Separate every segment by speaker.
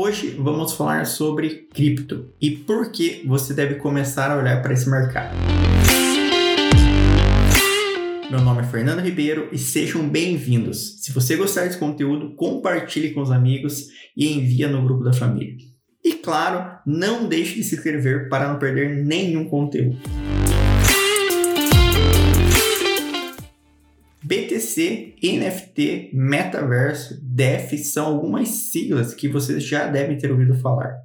Speaker 1: Hoje vamos falar sobre cripto e por que você deve começar a olhar para esse mercado. Meu nome é Fernando Ribeiro e sejam bem-vindos. Se você gostar desse conteúdo, compartilhe com os amigos e envia no grupo da família. E claro, não deixe de se inscrever para não perder nenhum conteúdo. BTC, NFT, metaverso, DEF são algumas siglas que vocês já devem ter ouvido falar.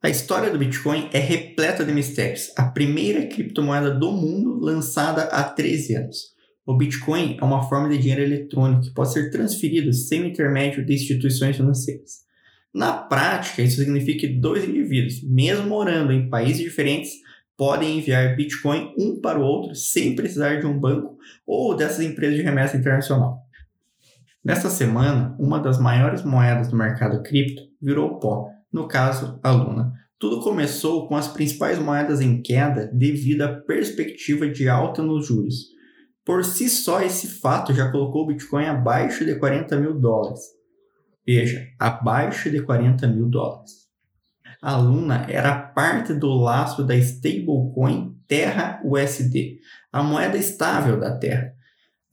Speaker 1: A história do Bitcoin é repleta de mistérios. A primeira criptomoeda do mundo lançada há 13 anos. O Bitcoin é uma forma de dinheiro eletrônico que pode ser transferido sem o intermédio de instituições financeiras. Na prática, isso significa que dois indivíduos, mesmo morando em países diferentes, podem enviar Bitcoin um para o outro sem precisar de um banco ou dessas empresas de remessa internacional. Nesta semana, uma das maiores moedas do mercado cripto virou pó, no caso, a Luna. Tudo começou com as principais moedas em queda devido à perspectiva de alta nos juros. Por si só, esse fato já colocou o Bitcoin abaixo de 40 mil dólares. Veja, abaixo de 40 mil dólares a Luna era parte do laço da stablecoin Terra USD, a moeda estável da Terra.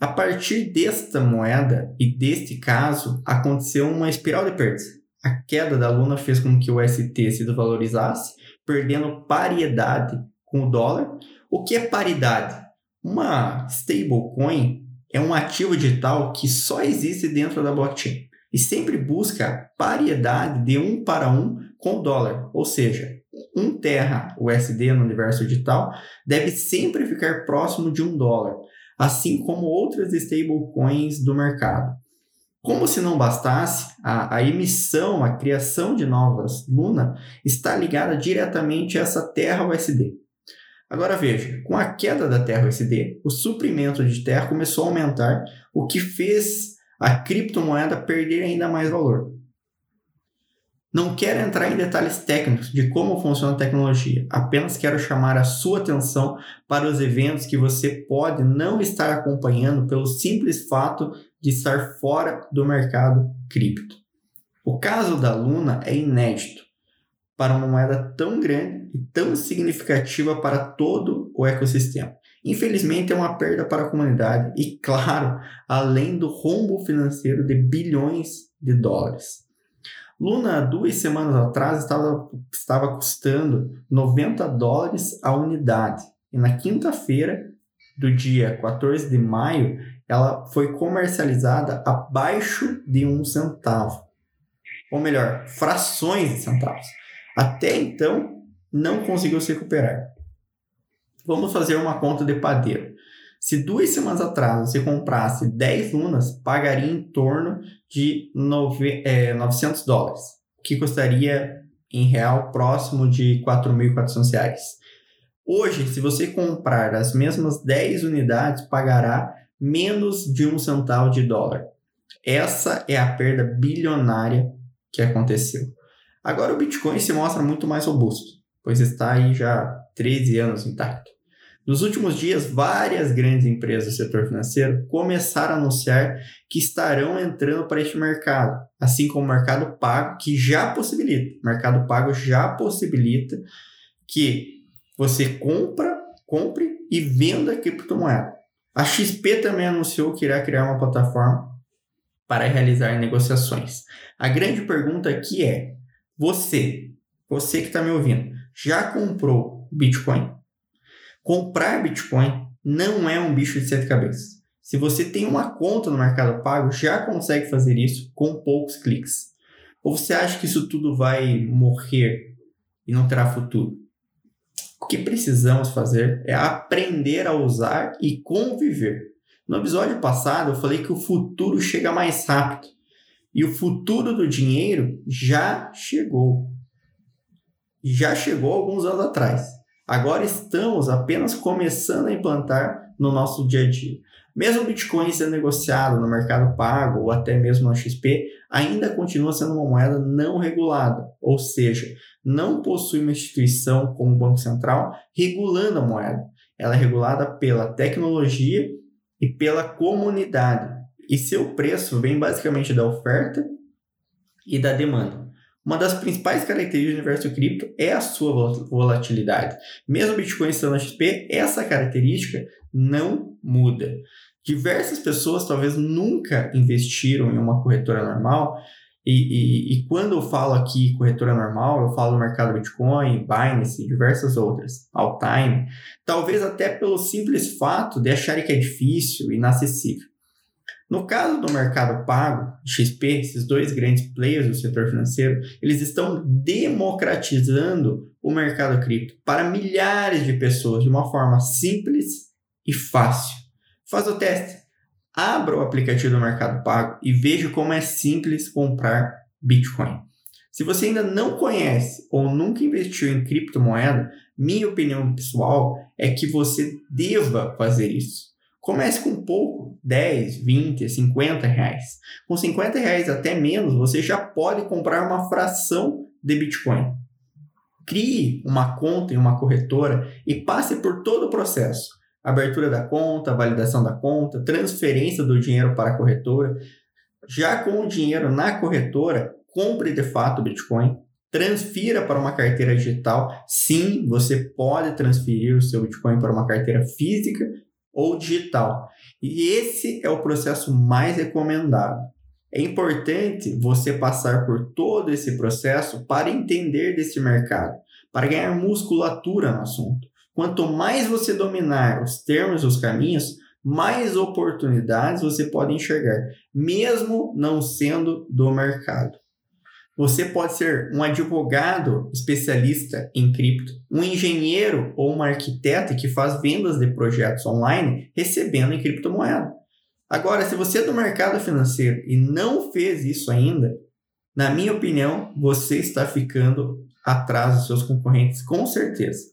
Speaker 1: A partir desta moeda e deste caso, aconteceu uma espiral de perdas. A queda da Luna fez com que o UST se desvalorizasse, perdendo paridade com o dólar. O que é paridade? Uma stablecoin é um ativo digital que só existe dentro da blockchain e sempre busca paridade de um para um com dólar, ou seja, um terra USD no universo digital deve sempre ficar próximo de um dólar, assim como outras stablecoins do mercado. Como se não bastasse, a, a, emissão, a criação de novas Luna está ligada diretamente a essa terra USD. Agora veja, com a queda da terra USD, o suprimento de terra começou a aumentar, o que fez a criptomoeda perder ainda mais valor. Não quero entrar em detalhes técnicos de como funciona a tecnologia, apenas quero chamar a sua atenção para os eventos que você pode não estar acompanhando pelo simples fato de estar fora do mercado cripto. O caso da Luna é inédito para uma moeda tão grande e tão significativa para todo o ecossistema. Infelizmente, é uma perda para a comunidade e, claro, além do rombo financeiro de bilhões de dólares. Luna, duas semanas atrás, estava, estava custando 90 dólares a unidade. E na quinta-feira do dia 14 de maio, ela foi comercializada abaixo de um centavo. Ou melhor, frações de centavos. Até então, não conseguiu se recuperar. Vamos fazer uma conta de padeiro. Se duas semanas atrás você comprasse 10 lunas, pagaria em torno de nove, é, 900 dólares, que custaria em real próximo de 4.400 reais. Hoje, se você comprar as mesmas 10 unidades, pagará menos de um centavo de dólar. Essa é a perda bilionária que aconteceu. Agora o Bitcoin se mostra muito mais robusto, pois está aí já 13 anos intacto. Nos últimos dias, várias grandes empresas do setor financeiro começaram a anunciar que estarão entrando para este mercado, assim como o mercado pago, que já possibilita. O mercado pago já possibilita que você compra, compre e venda criptomoeda. A XP também anunciou que irá criar uma plataforma para realizar negociações. A grande pergunta aqui é: você, você que está me ouvindo, já comprou Bitcoin? Comprar Bitcoin não é um bicho de sete cabeças. Se você tem uma conta no Mercado Pago, já consegue fazer isso com poucos cliques. Ou você acha que isso tudo vai morrer e não terá futuro? O que precisamos fazer é aprender a usar e conviver. No episódio passado, eu falei que o futuro chega mais rápido. E o futuro do dinheiro já chegou. Já chegou alguns anos atrás. Agora estamos apenas começando a implantar no nosso dia a dia. Mesmo o Bitcoin sendo negociado no mercado pago ou até mesmo na XP, ainda continua sendo uma moeda não regulada, ou seja, não possui uma instituição como o Banco Central regulando a moeda. Ela é regulada pela tecnologia e pela comunidade. E seu preço vem basicamente da oferta e da demanda. Uma das principais características do universo cripto é a sua volatilidade. Mesmo o Bitcoin estando na XP, essa característica não muda. Diversas pessoas talvez nunca investiram em uma corretora normal, e, e, e, quando eu falo aqui corretora normal, eu falo mercado Bitcoin, Binance e diversas outras, Altime, talvez até pelo simples fato de acharem que é difícil e inacessível. No caso do mercado pago, XP, esses dois grandes players do setor financeiro, eles estão democratizando o mercado cripto para milhares de pessoas de uma forma simples e fácil. Faz o teste. Abra o aplicativo do Mercado Pago e veja como é simples comprar Bitcoin. Se você ainda não conhece ou nunca investiu em criptomoeda, minha opinião pessoal é que você deva fazer isso. Comece com pouco, 10, 20, 50 reais. Com 50 reais até menos, você já pode comprar uma fração de Bitcoin. Crie uma conta em uma corretora e passe por todo o processo. Abertura da conta, validação da conta, transferência do dinheiro para a corretora. Já com o dinheiro na corretora, compre de fato Bitcoin, transfira para uma carteira digital. Sim, você pode transferir o seu Bitcoin para uma carteira física ou digital. E esse é o processo mais recomendado. É importante você passar por todo esse processo para entender desse mercado, para ganhar musculatura no assunto. Quanto mais você dominar os termos e os caminhos, mais oportunidades você pode enxergar, mesmo não sendo do mercado. Você pode ser um advogado especialista em cripto, um engenheiro ou uma arquiteta que faz vendas de projetos online recebendo em criptomoeda. Agora, se você é do mercado financeiro e não fez isso ainda, na minha opinião, você está ficando atrás dos seus concorrentes, com certeza.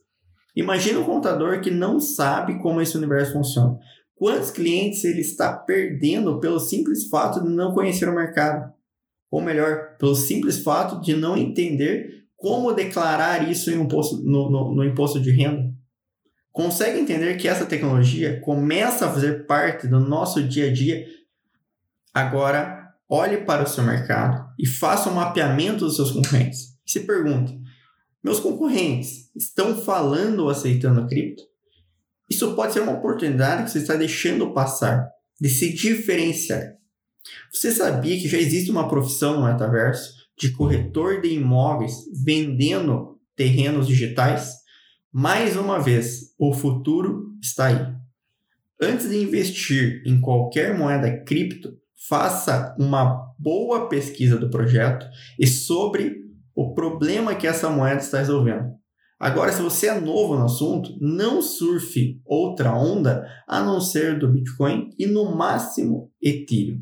Speaker 1: Imagina um contador que não sabe como esse universo funciona. Quantos clientes ele está perdendo pelo simples fato de não conhecer o mercado? Ou melhor, pelo simples fato de não entender como declarar isso um posto, no, no, no imposto de renda. Consegue entender que essa tecnologia começa a fazer parte do nosso dia a dia? Agora, olhe para o seu mercado e faça um mapeamento dos seus concorrentes. se pergunte: meus concorrentes estão falando ou aceitando cripto? Isso pode ser uma oportunidade que você está deixando passar de se diferenciar. Você sabia que já existe uma profissão no metaverso de corretor de imóveis vendendo terrenos digitais? Mais uma vez, o futuro está aí. Antes de investir em qualquer moeda cripto, faça uma boa pesquisa do projeto e sobre o problema que essa moeda está resolvendo. Agora, se você é novo no assunto, não surfe outra onda a não ser do Bitcoin e no máximo Ethereum.